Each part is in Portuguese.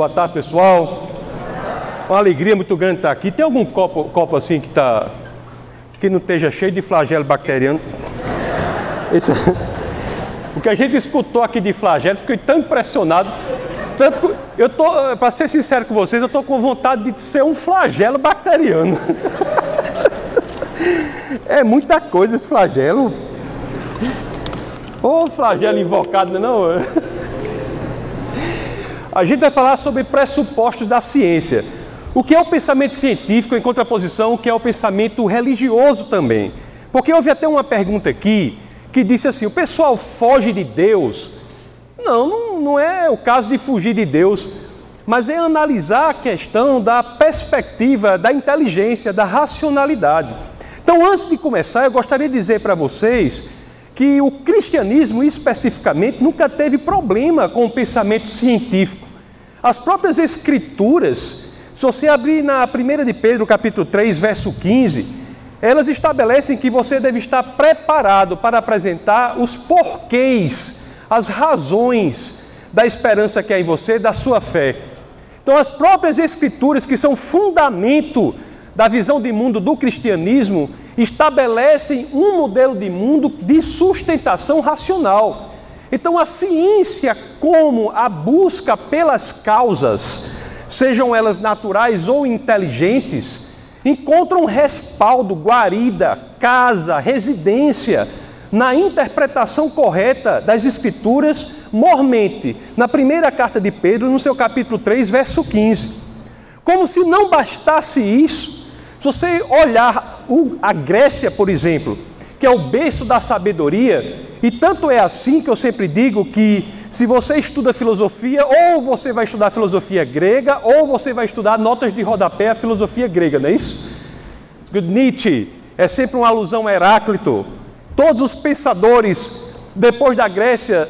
Boa tarde, pessoal. Uma alegria muito grande estar aqui. Tem algum copo, copo assim que tá que não esteja cheio de flagelo bacteriano? Esse... O que a gente escutou aqui de flagelo, fiquei tão impressionado. Tanto, eu tô, para ser sincero com vocês, eu estou com vontade de ser um flagelo bacteriano. É muita coisa esse flagelo. Ô flagelo invocado, não? É? A gente vai falar sobre pressupostos da ciência. O que é o pensamento científico em contraposição ao que é o pensamento religioso também. Porque houve até uma pergunta aqui que disse assim: o pessoal foge de Deus. Não, não, não é o caso de fugir de Deus, mas é analisar a questão da perspectiva da inteligência, da racionalidade. Então, antes de começar, eu gostaria de dizer para vocês que o cristianismo, especificamente, nunca teve problema com o pensamento científico. As próprias escrituras, se você abrir na 1 de Pedro, capítulo 3, verso 15, elas estabelecem que você deve estar preparado para apresentar os porquês, as razões da esperança que há em você, da sua fé. Então, as próprias escrituras, que são fundamento da visão de mundo do cristianismo, estabelecem um modelo de mundo de sustentação racional. Então, a ciência, como a busca pelas causas, sejam elas naturais ou inteligentes, encontram respaldo, guarida, casa, residência na interpretação correta das Escrituras, mormente, na primeira carta de Pedro, no seu capítulo 3, verso 15. Como se não bastasse isso, se você olhar a Grécia, por exemplo, que é o berço da sabedoria, e tanto é assim que eu sempre digo que se você estuda filosofia, ou você vai estudar filosofia grega, ou você vai estudar notas de rodapé a filosofia grega, não é isso? Nietzsche é sempre uma alusão a Heráclito. Todos os pensadores, depois da Grécia,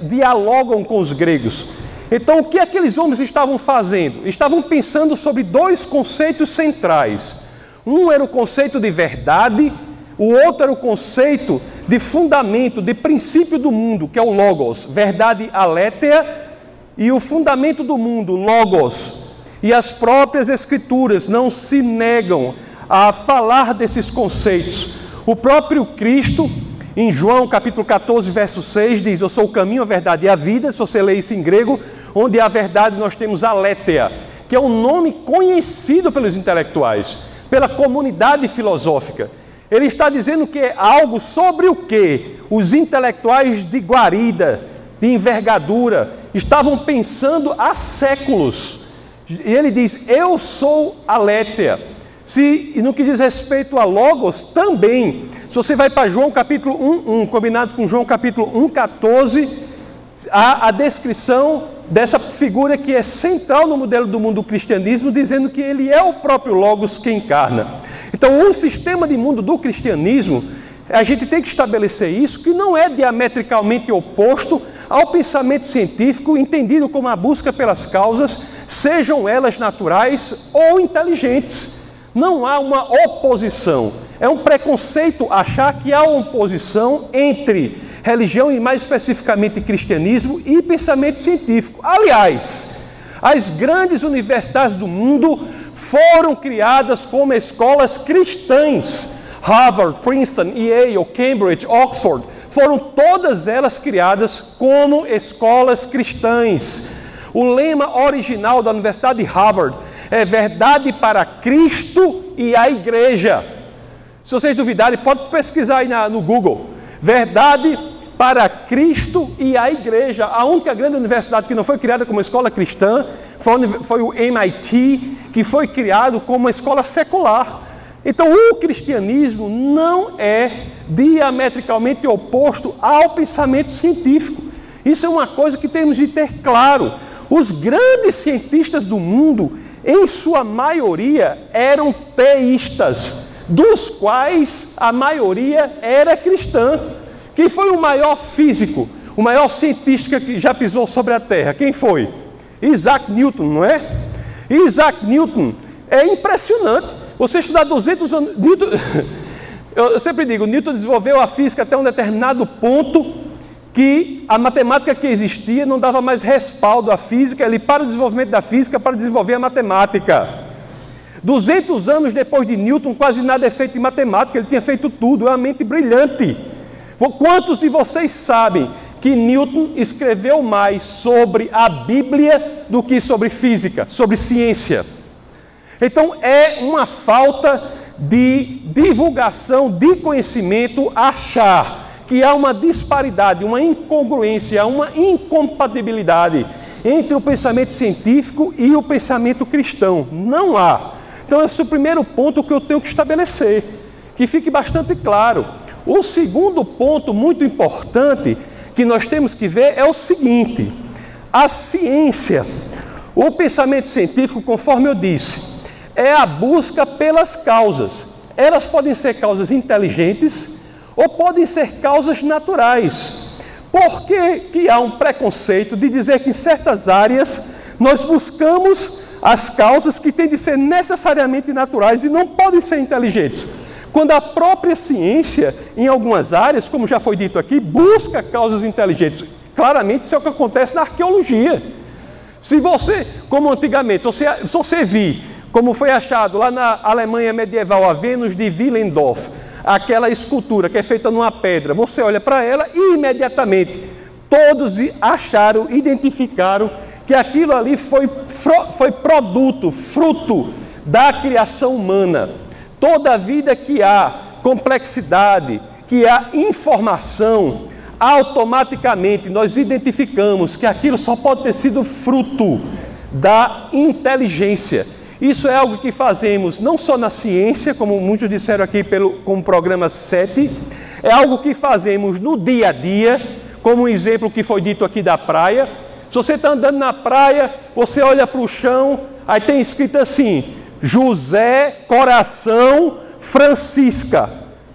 dialogam com os gregos. Então, o que aqueles homens estavam fazendo? Estavam pensando sobre dois conceitos centrais. Um era o conceito de verdade, o outro era o conceito de fundamento, de princípio do mundo, que é o Logos, verdade alétea, e o fundamento do mundo, Logos. E as próprias Escrituras não se negam a falar desses conceitos. O próprio Cristo, em João capítulo 14, verso 6, diz: Eu sou o caminho, a verdade e a vida. Se você lê isso em grego, onde a verdade nós temos aletheia, que é um nome conhecido pelos intelectuais pela comunidade filosófica. Ele está dizendo que é algo sobre o que os intelectuais de guarida, de envergadura, estavam pensando há séculos. E ele diz: Eu sou Alétea. Se, e no que diz respeito a Logos, também. Se você vai para João capítulo 1, 1, combinado com João capítulo 1, 14, há a descrição dessa figura que é central no modelo do mundo do cristianismo, dizendo que ele é o próprio Logos que encarna. Então, um sistema de mundo do cristianismo, a gente tem que estabelecer isso, que não é diametricalmente oposto ao pensamento científico, entendido como a busca pelas causas, sejam elas naturais ou inteligentes. Não há uma oposição. É um preconceito achar que há oposição entre religião e mais especificamente cristianismo e pensamento científico. Aliás, as grandes universidades do mundo foram criadas como escolas cristãs. Harvard, Princeton, Yale, Cambridge, Oxford, foram todas elas criadas como escolas cristãs. O lema original da Universidade de Harvard é verdade para Cristo e a igreja. Se vocês duvidarem, pode pesquisar aí na, no Google. Verdade para Cristo e a igreja. A única grande universidade que não foi criada como escola cristã foi, o MIT, que foi criado como uma escola secular. Então, o cristianismo não é diametricamente oposto ao pensamento científico. Isso é uma coisa que temos de ter claro. Os grandes cientistas do mundo, em sua maioria, eram teístas, dos quais a maioria era cristã. Quem foi o maior físico, o maior cientista que já pisou sobre a Terra? Quem foi? Isaac Newton, não é? Isaac Newton é impressionante. Você estudar 200 anos. Newton, eu sempre digo, Newton desenvolveu a física até um determinado ponto que a matemática que existia não dava mais respaldo à física, ele para o desenvolvimento da física para desenvolver a matemática. 200 anos depois de Newton, quase nada é feito em matemática, ele tinha feito tudo, é uma mente brilhante. Quantos de vocês sabem que Newton escreveu mais sobre a Bíblia do que sobre física, sobre ciência? Então é uma falta de divulgação de conhecimento achar que há uma disparidade, uma incongruência, uma incompatibilidade entre o pensamento científico e o pensamento cristão. Não há. Então, esse é o primeiro ponto que eu tenho que estabelecer, que fique bastante claro. O segundo ponto, muito importante, que nós temos que ver é o seguinte: a ciência, o pensamento científico, conforme eu disse, é a busca pelas causas. Elas podem ser causas inteligentes, ou podem ser causas naturais. Por que, que há um preconceito de dizer que em certas áreas nós buscamos as causas que têm de ser necessariamente naturais e não podem ser inteligentes? Quando a própria ciência, em algumas áreas, como já foi dito aqui, busca causas inteligentes. Claramente isso é o que acontece na arqueologia. Se você, como antigamente, se você, você vir, como foi achado lá na Alemanha medieval, a Vênus de Willendorf, aquela escultura que é feita numa pedra, você olha para ela e imediatamente todos acharam, identificaram que aquilo ali foi, foi produto, fruto da criação humana. Toda vida que há complexidade, que há informação, automaticamente nós identificamos que aquilo só pode ter sido fruto da inteligência isso é algo que fazemos não só na ciência, como muitos disseram aqui pelo, com o programa 7, é algo que fazemos no dia a dia, como um exemplo que foi dito aqui da praia. Se você está andando na praia, você olha para o chão, aí tem escrito assim: José, coração, Francisca.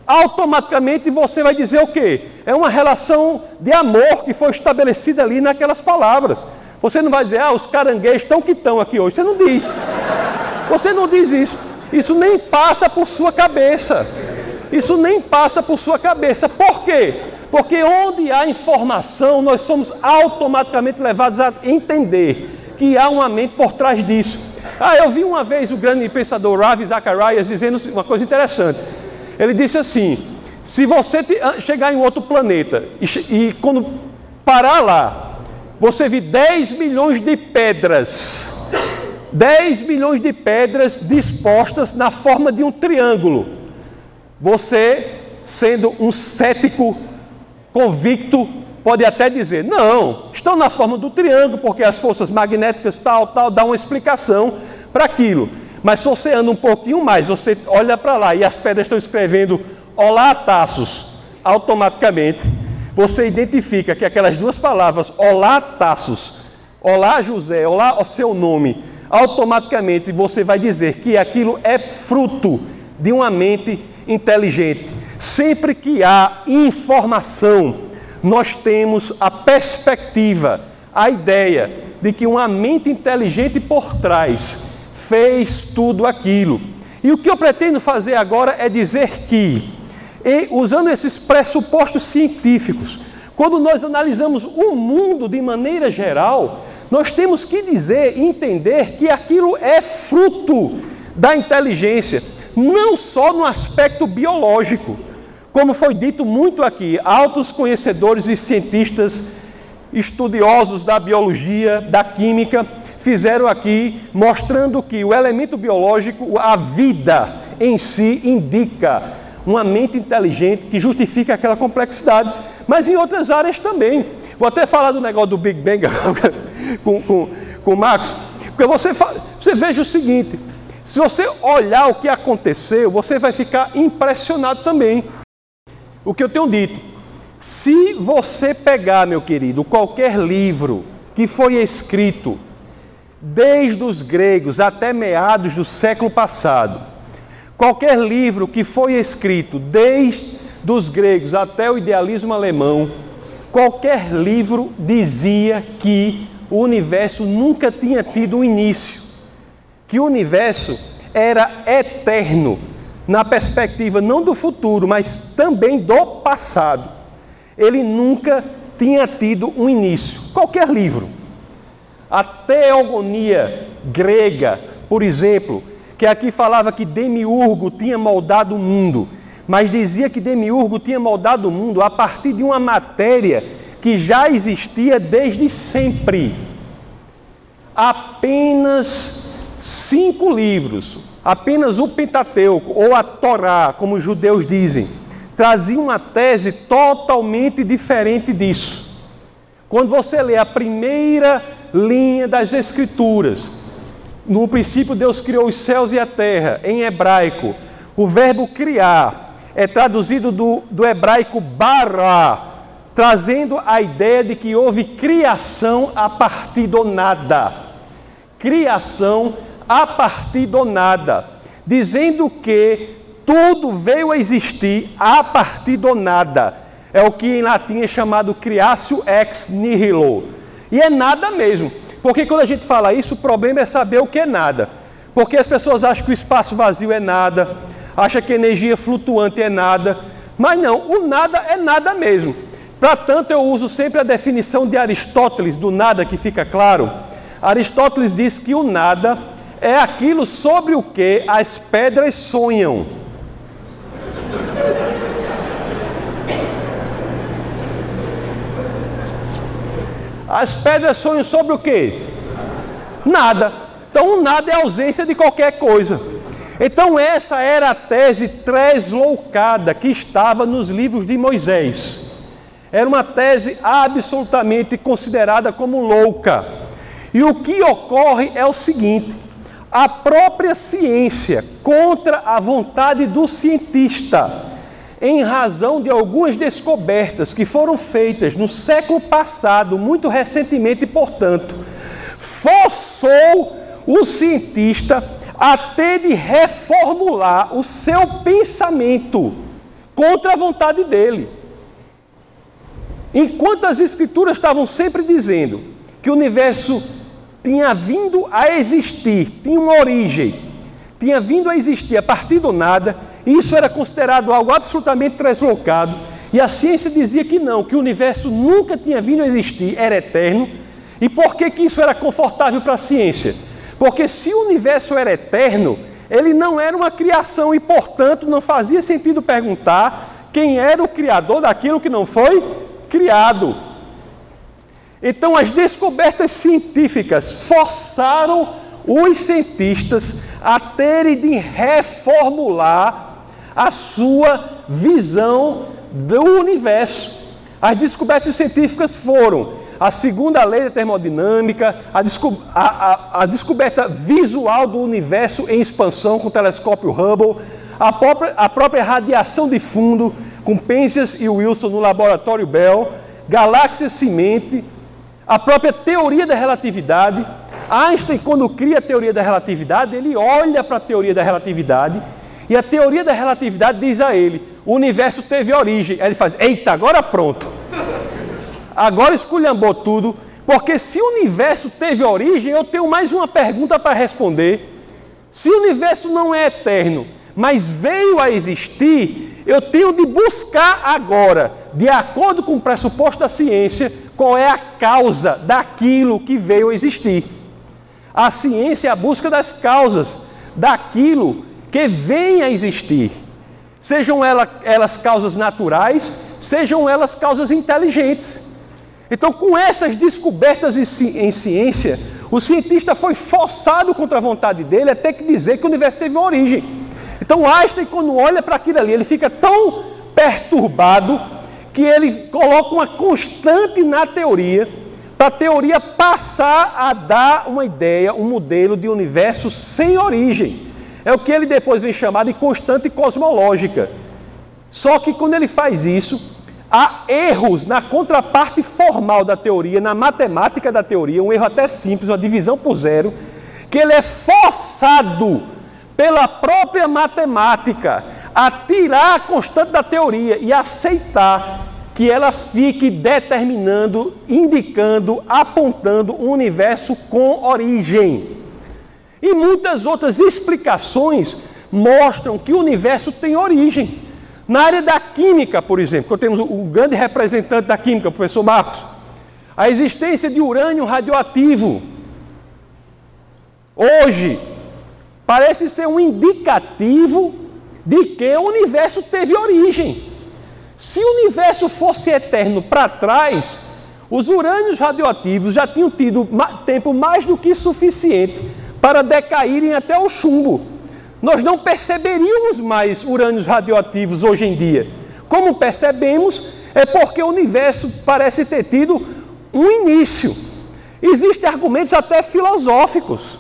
Automaticamente você vai dizer o quê? É uma relação de amor que foi estabelecida ali naquelas palavras. Você não vai dizer, ah, os caranguejos estão que estão aqui hoje. Você não diz. Você não diz isso. Isso nem passa por sua cabeça. Isso nem passa por sua cabeça. Por quê? Porque onde há informação, nós somos automaticamente levados a entender que há uma mente por trás disso. Ah, eu vi uma vez o grande pensador Ravi Zacharias dizendo uma coisa interessante. Ele disse assim: se você chegar em outro planeta e, e quando parar lá, você vê 10 milhões de pedras. 10 milhões de pedras dispostas na forma de um triângulo. Você, sendo um cético convicto, pode até dizer: não, estão na forma do triângulo, porque as forças magnéticas, tal, tal, dá uma explicação para aquilo. Mas se você anda um pouquinho mais, você olha para lá e as pedras estão escrevendo Olá, Taços, automaticamente você identifica que aquelas duas palavras, olá Tassos, olá José, olá o seu nome, automaticamente você vai dizer que aquilo é fruto de uma mente inteligente. Sempre que há informação, nós temos a perspectiva, a ideia de que uma mente inteligente por trás fez tudo aquilo. E o que eu pretendo fazer agora é dizer que usando esses pressupostos científicos, quando nós analisamos o mundo de maneira geral, nós temos que dizer e entender que aquilo é fruto da inteligência, não só no aspecto biológico, como foi dito muito aqui, altos conhecedores e cientistas estudiosos da biologia, da química, fizeram aqui mostrando que o elemento biológico, a vida em si, indica uma mente inteligente que justifica aquela complexidade, mas em outras áreas também. Vou até falar do negócio do Big Bang com, com, com o Marcos, porque você, você veja o seguinte: se você olhar o que aconteceu, você vai ficar impressionado também. O que eu tenho dito, se você pegar, meu querido, qualquer livro que foi escrito desde os gregos até meados do século passado, Qualquer livro que foi escrito, desde os gregos até o idealismo alemão, qualquer livro dizia que o universo nunca tinha tido um início, que o universo era eterno, na perspectiva não do futuro, mas também do passado. Ele nunca tinha tido um início. Qualquer livro. A teogonia grega, por exemplo, que aqui falava que Demiurgo tinha moldado o mundo, mas dizia que Demiurgo tinha moldado o mundo a partir de uma matéria que já existia desde sempre. Apenas cinco livros, apenas o Pentateuco, ou a Torá, como os judeus dizem, trazia uma tese totalmente diferente disso. Quando você lê a primeira linha das Escrituras, no princípio Deus criou os céus e a terra, em hebraico, o verbo criar é traduzido do, do hebraico bara, trazendo a ideia de que houve criação a partir do nada. Criação a partir do nada, dizendo que tudo veio a existir a partir do nada. É o que em latim é chamado creatio ex nihilo. E é nada mesmo. Porque quando a gente fala isso, o problema é saber o que é nada. Porque as pessoas acham que o espaço vazio é nada, acham que a energia flutuante é nada. Mas não, o nada é nada mesmo. Para tanto, eu uso sempre a definição de Aristóteles do nada, que fica claro. Aristóteles diz que o nada é aquilo sobre o que as pedras sonham. As pedras sonham sobre o que? Nada. Então, nada é ausência de qualquer coisa. Então, essa era a tese tresloucada que estava nos livros de Moisés. Era uma tese absolutamente considerada como louca. E o que ocorre é o seguinte: a própria ciência, contra a vontade do cientista, em razão de algumas descobertas que foram feitas no século passado, muito recentemente, portanto, forçou o cientista a ter de reformular o seu pensamento contra a vontade dele. Enquanto as escrituras estavam sempre dizendo que o universo tinha vindo a existir, tinha uma origem, tinha vindo a existir a partir do nada, isso era considerado algo absolutamente deslocado, e a ciência dizia que não, que o universo nunca tinha vindo a existir, era eterno. E por que, que isso era confortável para a ciência? Porque se o universo era eterno, ele não era uma criação e, portanto, não fazia sentido perguntar quem era o criador daquilo que não foi criado. Então, as descobertas científicas forçaram os cientistas a terem de reformular a sua visão do universo. As descobertas científicas foram a segunda lei da termodinâmica, a, desco a, a, a descoberta visual do universo em expansão com o telescópio Hubble, a própria, a própria radiação de fundo com Penzias e Wilson no laboratório Bell, galáxia semente, a própria teoria da relatividade. Einstein, quando cria a teoria da relatividade, ele olha para a teoria da relatividade e a teoria da relatividade diz a ele: o universo teve origem. Aí ele faz: eita, agora pronto. Agora esculhambou tudo, porque se o universo teve origem, eu tenho mais uma pergunta para responder. Se o universo não é eterno, mas veio a existir, eu tenho de buscar agora, de acordo com o pressuposto da ciência, qual é a causa daquilo que veio a existir. A ciência é a busca das causas daquilo que venha a existir, sejam elas, elas causas naturais, sejam elas causas inteligentes. Então, com essas descobertas em ciência, o cientista foi forçado contra a vontade dele a ter que dizer que o universo teve uma origem. Então, Einstein, quando olha para aquilo ali, ele fica tão perturbado que ele coloca uma constante na teoria, para a teoria passar a dar uma ideia, um modelo de universo sem origem. É o que ele depois vem chamar de constante cosmológica. Só que quando ele faz isso, há erros na contraparte formal da teoria, na matemática da teoria, um erro até simples, uma divisão por zero, que ele é forçado pela própria matemática a tirar a constante da teoria e aceitar que ela fique determinando, indicando, apontando um universo com origem. E muitas outras explicações mostram que o universo tem origem. Na área da química, por exemplo, que temos o grande representante da química, o professor Marcos, a existência de urânio radioativo, hoje, parece ser um indicativo de que o universo teve origem. Se o universo fosse eterno para trás, os urânios radioativos já tinham tido tempo mais do que suficiente para decaírem até o chumbo. Nós não perceberíamos mais urânios radioativos hoje em dia. Como percebemos, é porque o universo parece ter tido um início. Existem argumentos até filosóficos,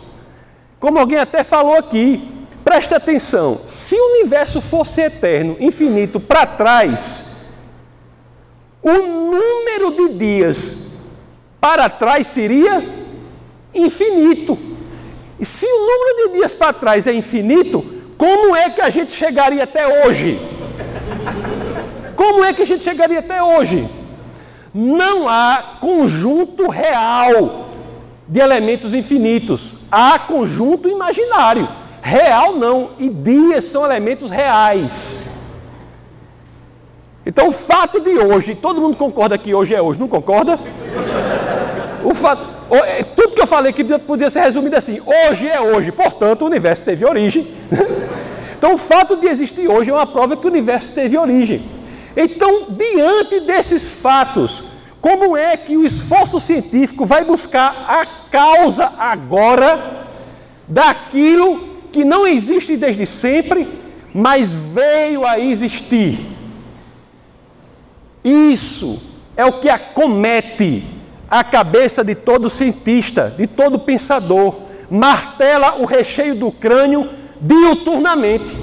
como alguém até falou aqui. Preste atenção: se o universo fosse eterno, infinito para trás, o número de dias para trás seria infinito. E se o número de dias para trás é infinito, como é que a gente chegaria até hoje? Como é que a gente chegaria até hoje? Não há conjunto real de elementos infinitos, há conjunto imaginário. Real não, e dias são elementos reais. Então, o fato de hoje, todo mundo concorda que hoje é hoje, não concorda? O fato, é, tudo que eu falei que podia ser resumido assim: hoje é hoje, portanto, o universo teve origem. Então, o fato de existir hoje é uma prova que o universo teve origem. Então, diante desses fatos, como é que o esforço científico vai buscar a causa agora daquilo que não existe desde sempre, mas veio a existir? Isso é o que acomete a cabeça de todo cientista, de todo pensador, martela o recheio do crânio diuturnamente.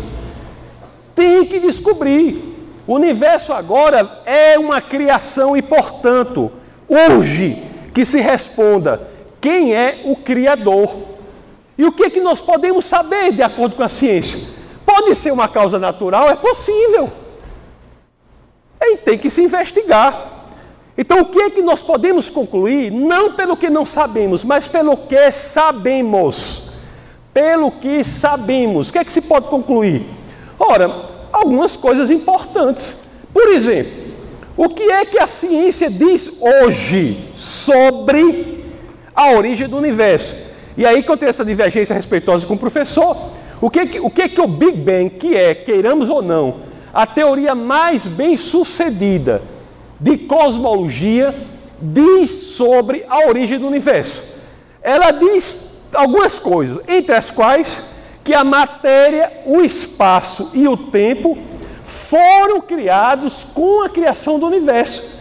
Tem que descobrir. O universo agora é uma criação e, portanto, urge que se responda quem é o Criador. E o que, é que nós podemos saber de acordo com a ciência? Pode ser uma causa natural? É possível. E tem que se investigar. Então, o que é que nós podemos concluir? Não pelo que não sabemos, mas pelo que sabemos. Pelo que sabemos. O que é que se pode concluir? Ora, algumas coisas importantes. Por exemplo, o que é que a ciência diz hoje sobre a origem do universo? E aí que eu tenho essa divergência respeitosa com o professor. O que, o que que o Big Bang, que é, queiramos ou não, a teoria mais bem sucedida de cosmologia diz sobre a origem do universo. Ela diz algumas coisas, entre as quais que a matéria, o espaço e o tempo foram criados com a criação do universo.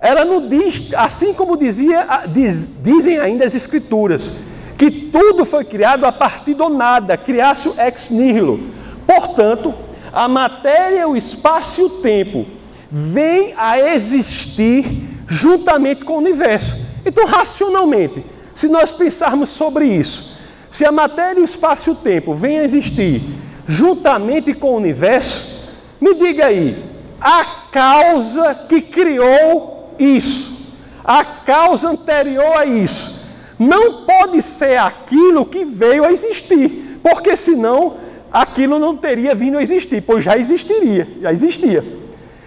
Ela não diz, assim como dizia, diz, dizem ainda as escrituras, que tudo foi criado a partir do nada, criasse ex nihilo. Portanto, a matéria, o espaço e o tempo vêm a existir juntamente com o universo. Então, racionalmente, se nós pensarmos sobre isso, se a matéria, o espaço e o tempo vêm a existir juntamente com o universo, me diga aí, a causa que criou isso, a causa anterior a isso, não pode ser aquilo que veio a existir, porque senão aquilo não teria vindo a existir, pois já existiria, já existia.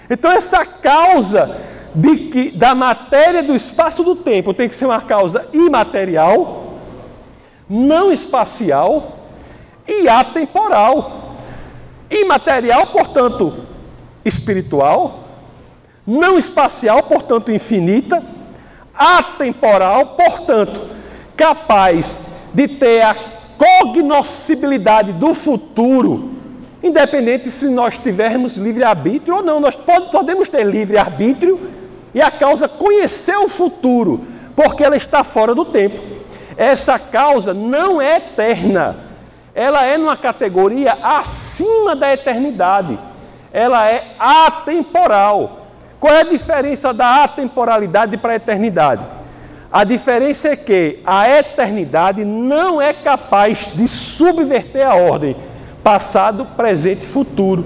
Então essa causa de que, da matéria do espaço do tempo tem que ser uma causa imaterial, não espacial e atemporal. Imaterial, portanto, espiritual, não espacial, portanto, infinita, atemporal, portanto, capaz de ter a cognoscibilidade do futuro, independente se nós tivermos livre-arbítrio ou não. Nós podemos ter livre-arbítrio e a causa conhecer o futuro, porque ela está fora do tempo. Essa causa não é eterna, ela é numa categoria acima da eternidade, ela é atemporal. Qual é a diferença da atemporalidade para a eternidade? A diferença é que a eternidade não é capaz de subverter a ordem passado, presente e futuro.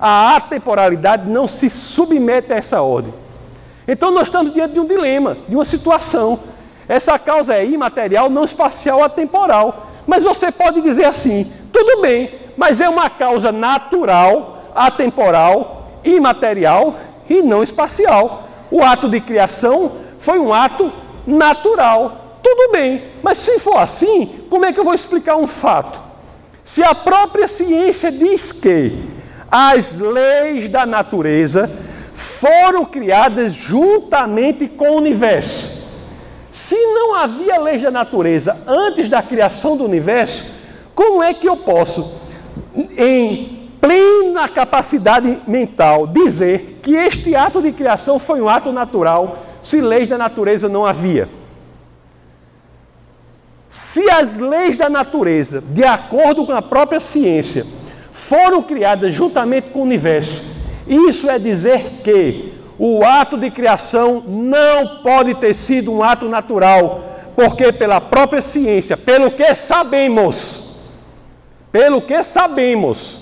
A atemporalidade não se submete a essa ordem. Então nós estamos diante de um dilema, de uma situação. Essa causa é imaterial, não espacial, atemporal. Mas você pode dizer assim: tudo bem, mas é uma causa natural, atemporal imaterial e não espacial. O ato de criação foi um ato natural. Tudo bem, mas se for assim, como é que eu vou explicar um fato? Se a própria ciência diz que as leis da natureza foram criadas juntamente com o universo. Se não havia leis da natureza antes da criação do universo, como é que eu posso, em plena capacidade mental, dizer que este ato de criação foi um ato natural, se leis da natureza não havia? Se as leis da natureza, de acordo com a própria ciência, foram criadas juntamente com o universo, isso é dizer que o ato de criação não pode ter sido um ato natural, porque pela própria ciência, pelo que sabemos, pelo que sabemos,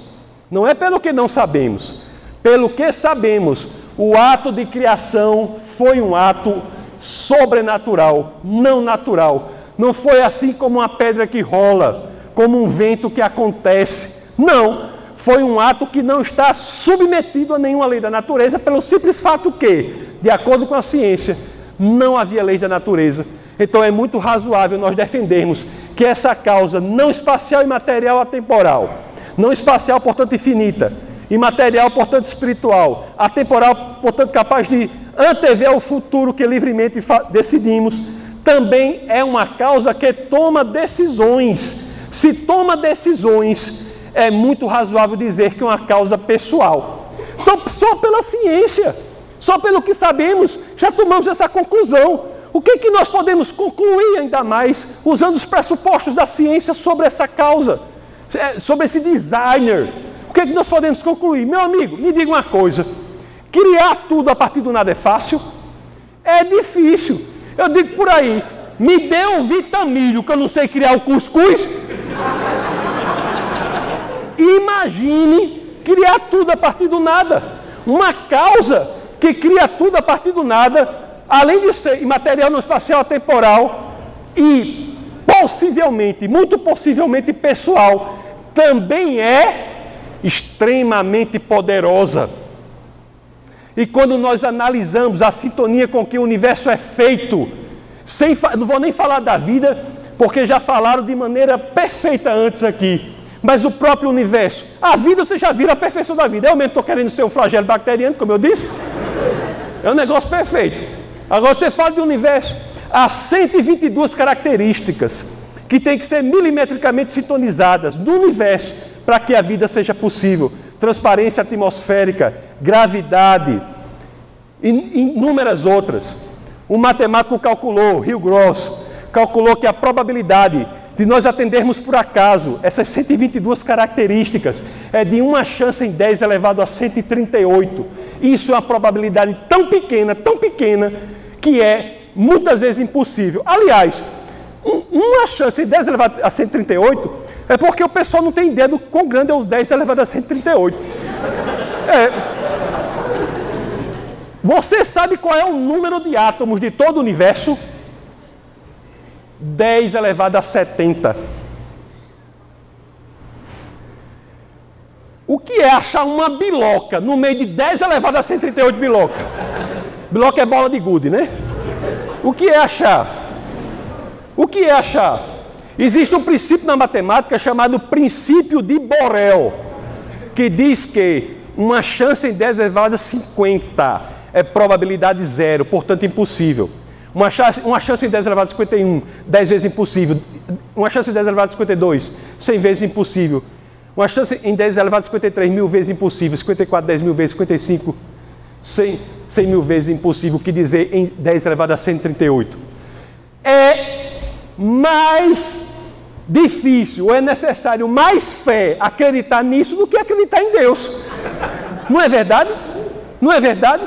não é pelo que não sabemos, pelo que sabemos, o ato de criação foi um ato sobrenatural, não natural. Não foi assim como uma pedra que rola, como um vento que acontece. Não, foi um ato que não está submetido a nenhuma lei da natureza, pelo simples fato que, de acordo com a ciência, não havia lei da natureza. Então é muito razoável nós defendermos que essa causa não espacial e material atemporal, não espacial, portanto, infinita, imaterial, portanto, espiritual, atemporal, portanto, capaz de antever o futuro que livremente decidimos, também é uma causa que toma decisões. Se toma decisões, é muito razoável dizer que é uma causa pessoal. Só, só pela ciência, só pelo que sabemos, já tomamos essa conclusão. O que, que nós podemos concluir ainda mais usando os pressupostos da ciência sobre essa causa, é, sobre esse designer? Que, que nós podemos concluir? Meu amigo, me diga uma coisa: criar tudo a partir do nada é fácil? É difícil. Eu digo por aí, me dê um vitamilho que eu não sei criar o cuscuz. Imagine criar tudo a partir do nada. Uma causa que cria tudo a partir do nada, além de ser imaterial no espacial temporal e possivelmente, muito possivelmente pessoal, também é extremamente poderosa. E quando nós analisamos a sintonia com que o universo é feito, sem, não vou nem falar da vida, porque já falaram de maneira perfeita antes aqui. Mas o próprio universo, a vida você já viu a perfeição da vida. Eu mesmo estou querendo ser um flagelo bacteriano, como eu disse. É um negócio perfeito. Agora você fala de universo, há 122 características que têm que ser milimetricamente sintonizadas no universo para que a vida seja possível transparência atmosférica, gravidade e inúmeras outras. Um matemático calculou, Rio Grosso, calculou que a probabilidade de nós atendermos por acaso essas 122 características é de uma chance em 10 elevado a 138. Isso é uma probabilidade tão pequena, tão pequena, que é muitas vezes impossível. Aliás, uma chance em 10 elevado a 138 é porque o pessoal não tem ideia do quão grande é os 10 elevado a 138. É. Você sabe qual é o número de átomos de todo o universo? 10 elevado a 70. O que é achar uma biloca no meio de 10 elevado a 138 biloca? Biloca é bola de gude, né? O que é achar? O que é achar? Existe um princípio na matemática chamado princípio de Borel, que diz que uma chance em 10 elevado a 50 é probabilidade zero, portanto impossível. Uma chance, uma chance em 10 elevado a 51, 10 vezes impossível. Uma chance em 10 elevado a 52, 100 vezes impossível. Uma chance em 10 elevado a 53, mil vezes impossível. 54, 10 mil vezes, 55, 100, 100 mil vezes impossível. Que dizer em 10 elevado a 138? É mais difícil, é necessário mais fé acreditar nisso do que acreditar em Deus. Não é verdade? Não é verdade?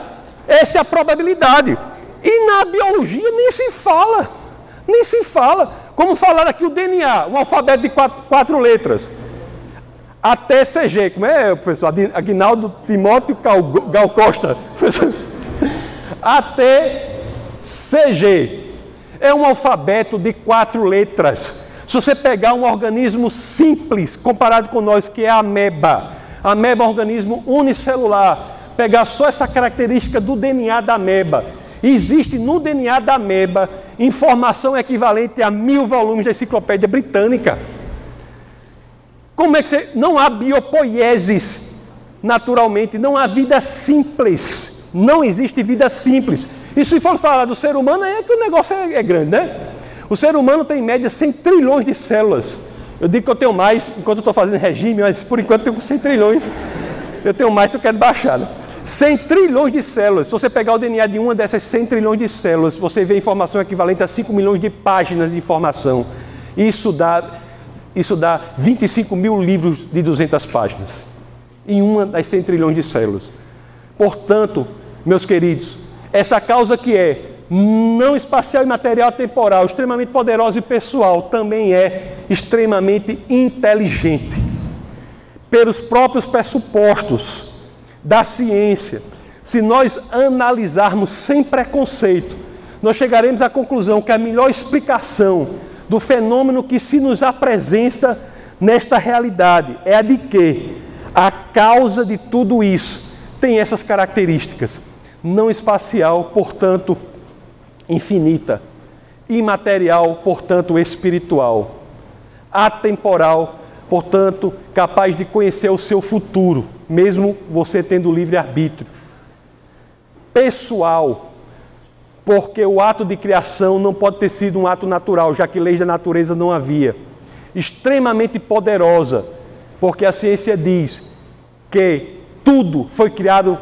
Essa é a probabilidade. E na biologia nem se fala. Nem se fala. Como falar aqui o DNA, um alfabeto de quatro, quatro letras. Até CG, como é, professor? Aguinaldo Timóteo Gal, Gal Costa. Até CG. É um alfabeto de quatro letras. Se você pegar um organismo simples comparado com nós, que é a ameba, a ameba é um organismo unicelular, pegar só essa característica do DNA da ameba. Existe no DNA da ameba informação equivalente a mil volumes da enciclopédia britânica. Como é que você. Não há biopoieses naturalmente, não há vida simples. Não existe vida simples. E se for falar do ser humano, é que o negócio é, é grande, né? O ser humano tem em média 100 trilhões de células. Eu digo que eu tenho mais enquanto eu estou fazendo regime, mas por enquanto eu tenho 100 trilhões. Eu tenho mais, tu quer baixar. Né? 100 trilhões de células. Se você pegar o DNA de uma dessas 100 trilhões de células, você vê informação equivalente a 5 milhões de páginas de informação. Isso dá, isso dá 25 mil livros de 200 páginas. Em uma das 100 trilhões de células. Portanto, meus queridos, essa causa que é não espacial e material temporal, extremamente poderosa e pessoal, também é extremamente inteligente. Pelos próprios pressupostos da ciência, se nós analisarmos sem preconceito, nós chegaremos à conclusão que a melhor explicação do fenômeno que se nos apresenta nesta realidade é a de que a causa de tudo isso tem essas características. Não espacial, portanto, infinita, imaterial, portanto espiritual, atemporal, portanto capaz de conhecer o seu futuro, mesmo você tendo livre arbítrio. Pessoal, porque o ato de criação não pode ter sido um ato natural, já que leis da natureza não havia. Extremamente poderosa, porque a ciência diz que tudo foi criado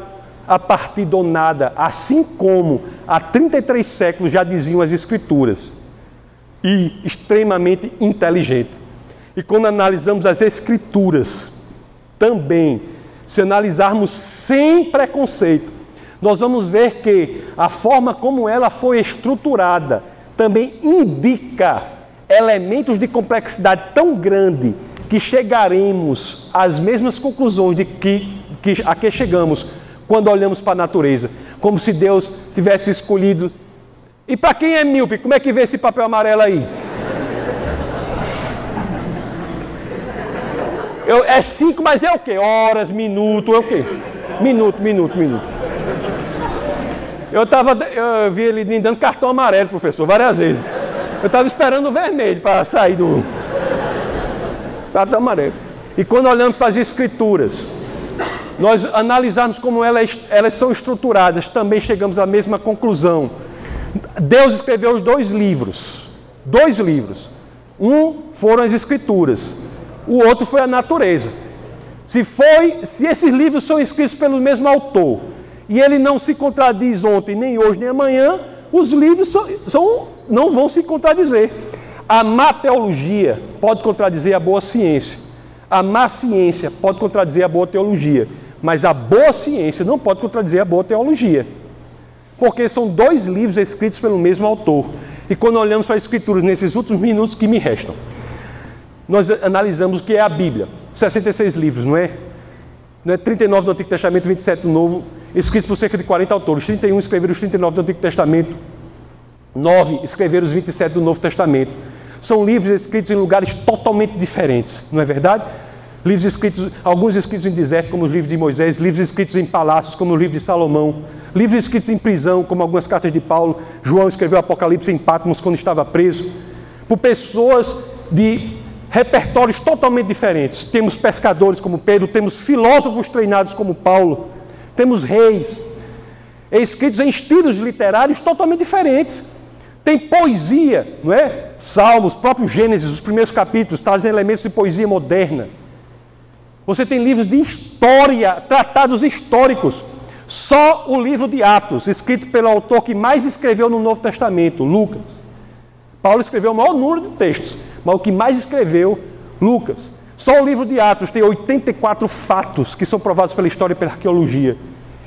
a partir do nada, assim como há 33 séculos já diziam as Escrituras, e extremamente inteligente. E quando analisamos as Escrituras, também, se analisarmos sem preconceito, nós vamos ver que a forma como ela foi estruturada também indica elementos de complexidade tão grande que chegaremos às mesmas conclusões de que, que a que chegamos quando olhamos para a natureza, como se Deus tivesse escolhido. E para quem é míope, como é que vê esse papel amarelo aí? Eu, é cinco, mas é o quê? Horas, minuto, é o quê? Minuto, minuto, minuto. Eu tava, eu vi ele me dando cartão amarelo, professor, várias vezes. Eu estava esperando o vermelho para sair do cartão amarelo. E quando olhamos para as escrituras, nós analisarmos como elas, elas são estruturadas, também chegamos à mesma conclusão. Deus escreveu dois livros. Dois livros. Um foram as escrituras, o outro foi a natureza. Se foi, se esses livros são escritos pelo mesmo autor, e ele não se contradiz ontem, nem hoje, nem amanhã, os livros são, são, não vão se contradizer. A má teologia pode contradizer a boa ciência. A má ciência pode contradizer a boa teologia. Mas a boa ciência não pode contradizer a boa teologia. Porque são dois livros escritos pelo mesmo autor. E quando olhamos para as Escrituras nesses últimos minutos que me restam, nós analisamos o que é a Bíblia. 66 livros, não é? Não é 39 do Antigo Testamento, 27 do Novo, escritos por cerca de 40 autores. 31 escreveram os 39 do Antigo Testamento, 9 escreveram os 27 do Novo Testamento. São livros escritos em lugares totalmente diferentes, não é verdade? Livros escritos, alguns escritos em deserto, como os livros de Moisés, livros escritos em palácios, como o livro de Salomão, livros escritos em prisão, como algumas cartas de Paulo. João escreveu Apocalipse em Patmos quando estava preso. Por pessoas de repertórios totalmente diferentes. Temos pescadores como Pedro, temos filósofos treinados como Paulo, temos reis, escritos em estilos literários totalmente diferentes. Tem poesia, não é? Salmos, próprio Gênesis, os primeiros capítulos, trazem elementos de poesia moderna. Você tem livros de história, tratados históricos. Só o livro de Atos, escrito pelo autor que mais escreveu no Novo Testamento, Lucas. Paulo escreveu o maior número de textos, mas o que mais escreveu, Lucas. Só o livro de Atos tem 84 fatos que são provados pela história e pela arqueologia.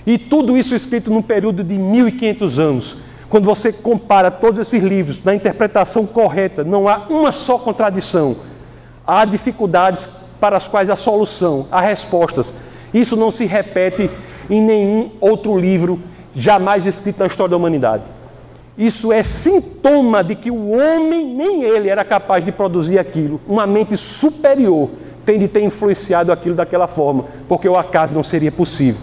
E tudo isso escrito num período de 1500 anos. Quando você compara todos esses livros na interpretação correta, não há uma só contradição. Há dificuldades para as quais a solução, há respostas. Isso não se repete em nenhum outro livro jamais escrito na história da humanidade. Isso é sintoma de que o homem, nem ele, era capaz de produzir aquilo. Uma mente superior tem de ter influenciado aquilo daquela forma, porque o acaso não seria possível.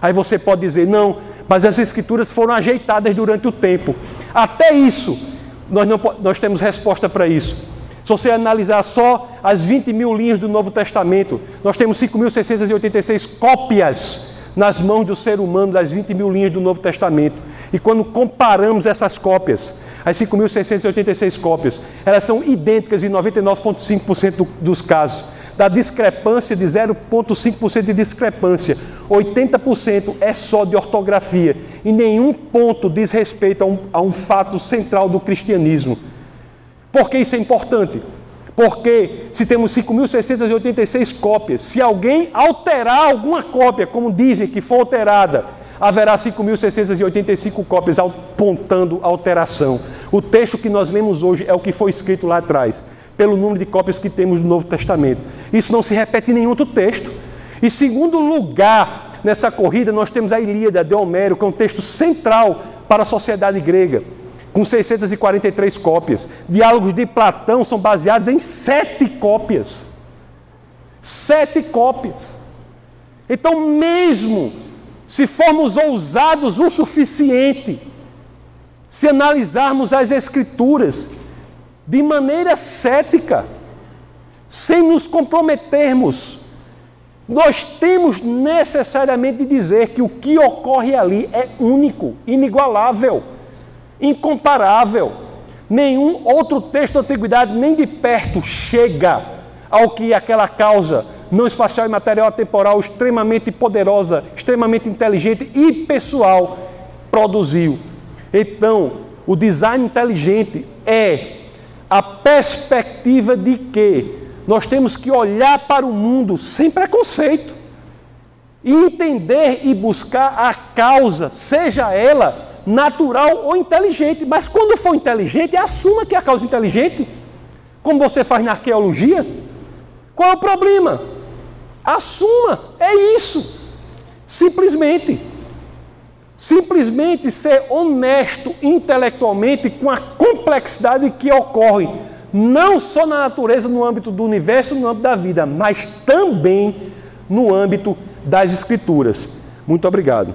Aí você pode dizer, não, mas as escrituras foram ajeitadas durante o tempo. Até isso, nós, não, nós temos resposta para isso. Se você analisar só as 20 mil linhas do Novo Testamento, nós temos 5.686 cópias nas mãos do ser humano das 20 mil linhas do Novo Testamento. E quando comparamos essas cópias, as 5.686 cópias, elas são idênticas em 99,5% dos casos da discrepância de 0,5% de discrepância. 80% é só de ortografia. E nenhum ponto diz respeito a um, a um fato central do cristianismo. Por que isso é importante? Porque se temos 5.686 cópias, se alguém alterar alguma cópia, como dizem que for alterada, haverá 5.685 cópias apontando alteração. O texto que nós lemos hoje é o que foi escrito lá atrás pelo número de cópias que temos do Novo Testamento. Isso não se repete em nenhum outro texto. E segundo lugar nessa corrida, nós temos a Ilíada de Homero, que é um texto central para a sociedade grega, com 643 cópias. Diálogos de Platão são baseados em sete cópias. Sete cópias. Então, mesmo se formos ousados o suficiente, se analisarmos as Escrituras, de maneira cética, sem nos comprometermos. Nós temos necessariamente de dizer que o que ocorre ali é único, inigualável, incomparável. Nenhum outro texto da antiguidade nem de perto chega ao que aquela causa não espacial e material temporal extremamente poderosa, extremamente inteligente e pessoal produziu. Então, o design inteligente é a perspectiva de que nós temos que olhar para o mundo sem preconceito entender e buscar a causa, seja ela natural ou inteligente. Mas quando for inteligente, assuma que é a causa inteligente, como você faz na arqueologia. Qual é o problema? Assuma, é isso. Simplesmente. Simplesmente ser honesto intelectualmente com a complexidade que ocorre, não só na natureza, no âmbito do universo, no âmbito da vida, mas também no âmbito das Escrituras. Muito obrigado.